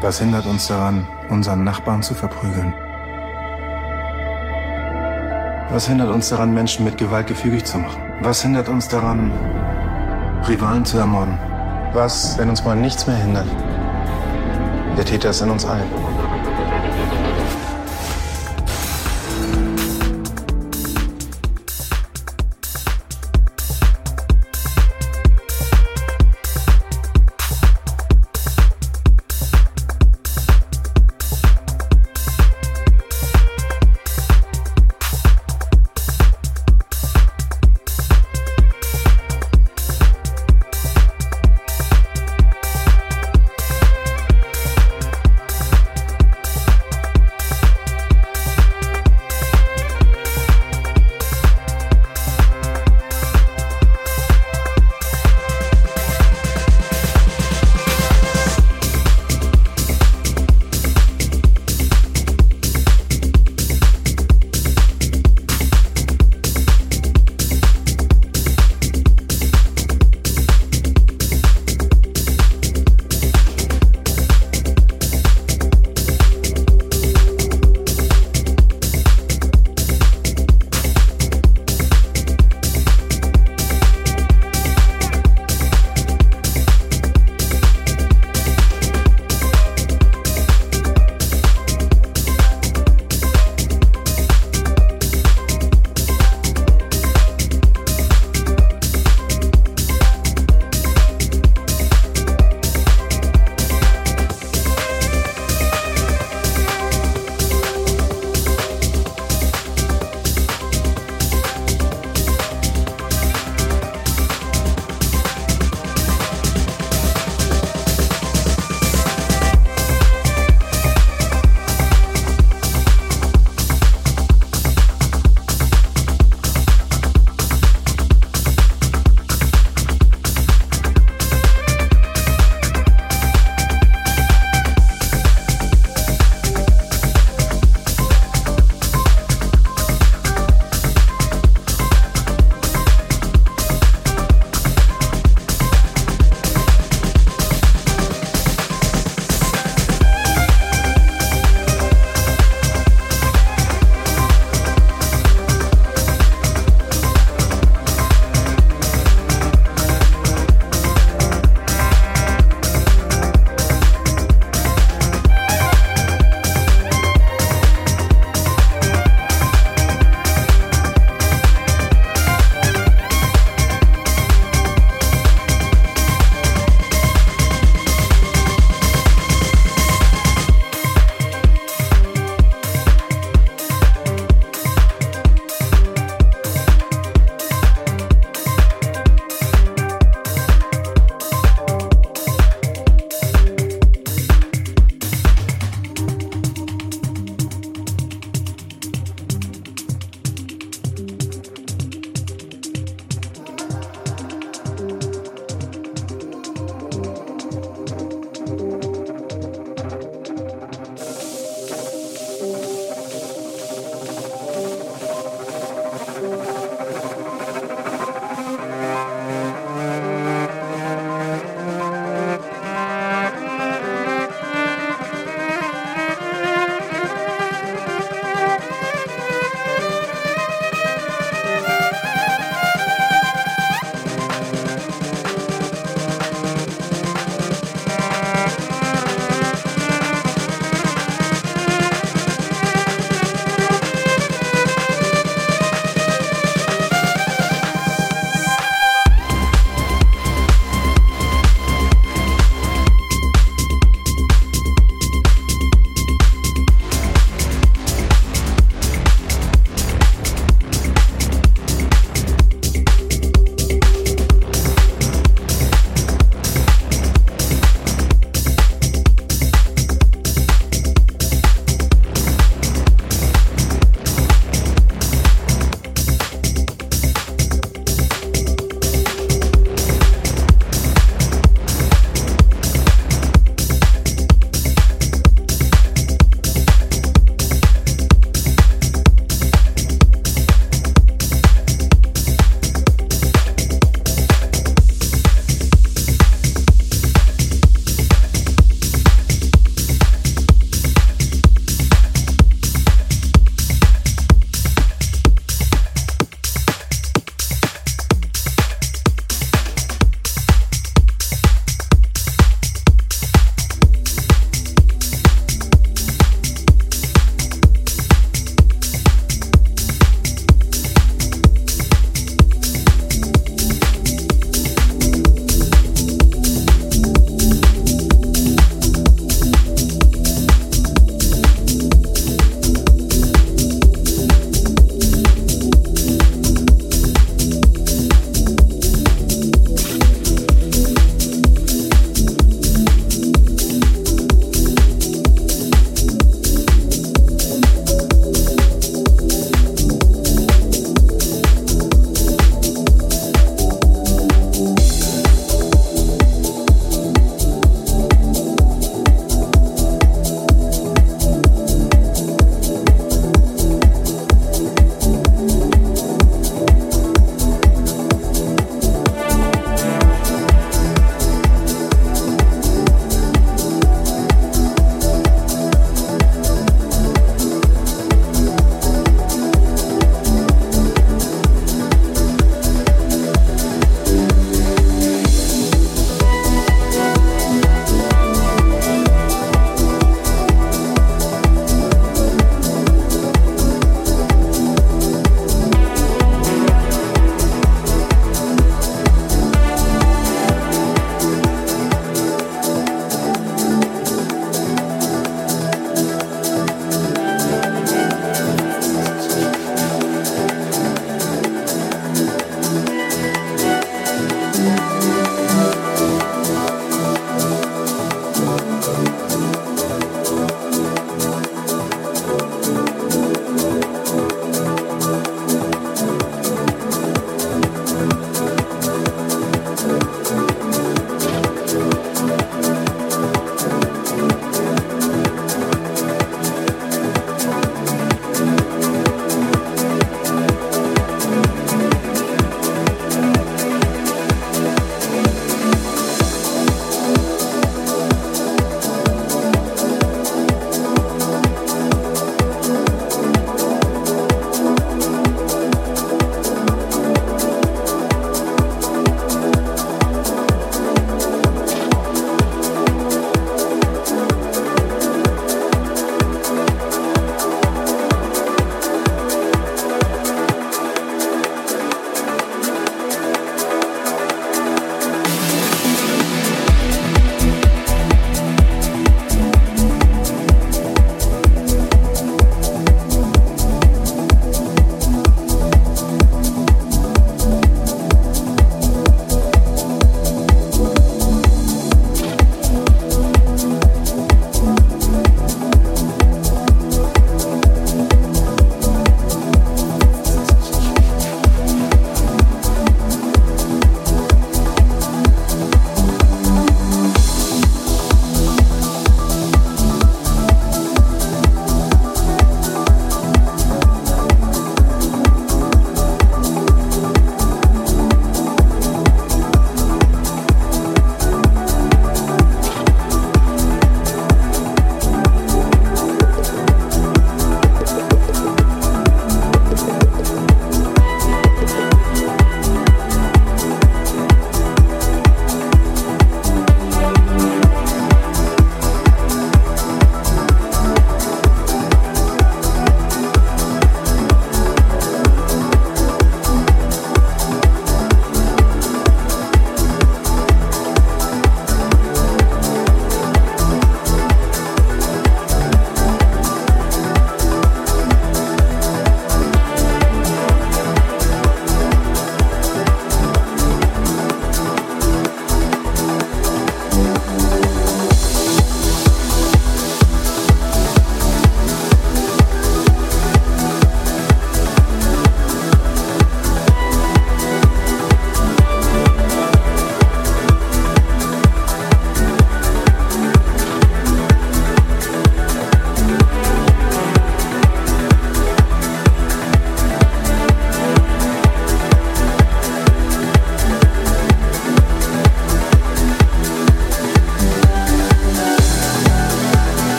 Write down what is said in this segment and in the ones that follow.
Was hindert uns daran, unseren Nachbarn zu verprügeln? Was hindert uns daran, Menschen mit Gewalt gefügig zu machen? Was hindert uns daran, Rivalen zu ermorden? Was, wenn uns mal nichts mehr hindert? Der Täter ist in uns allen.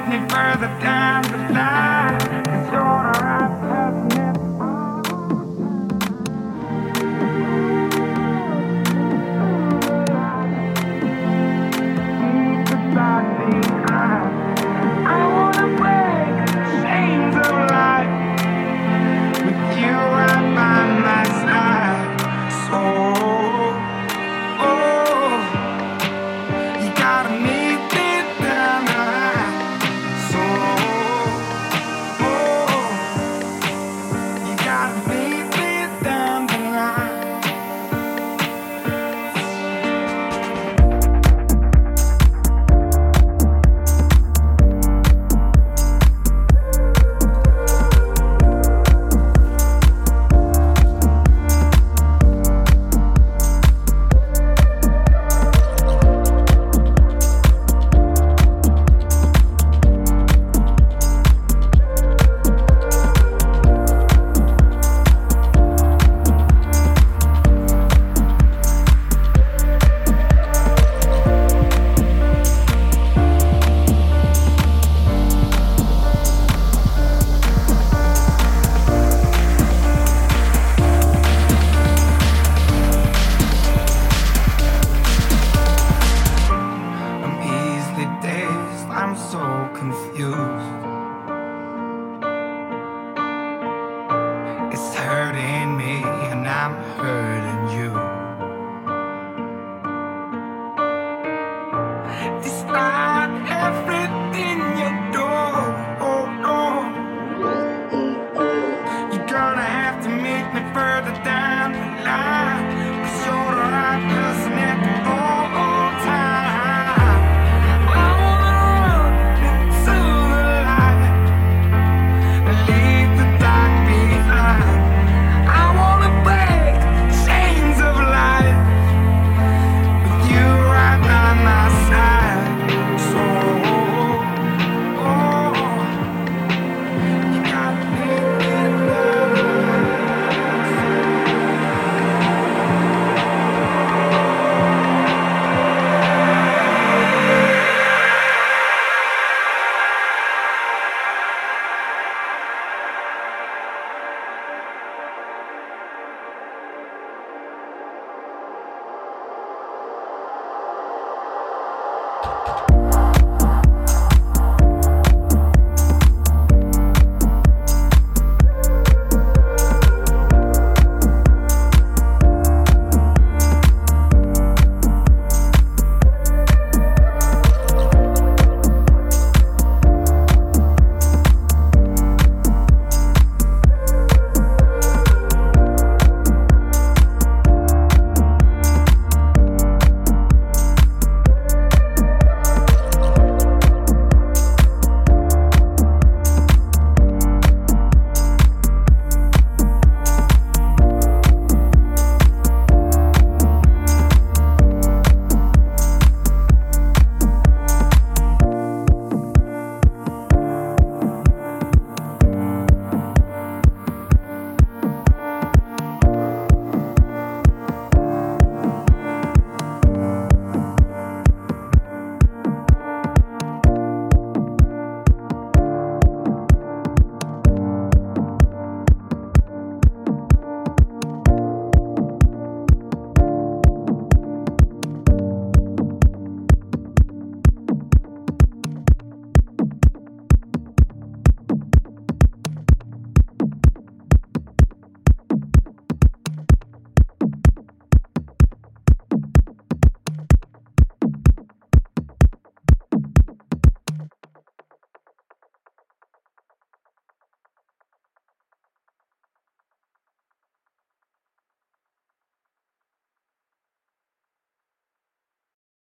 need me further down the line.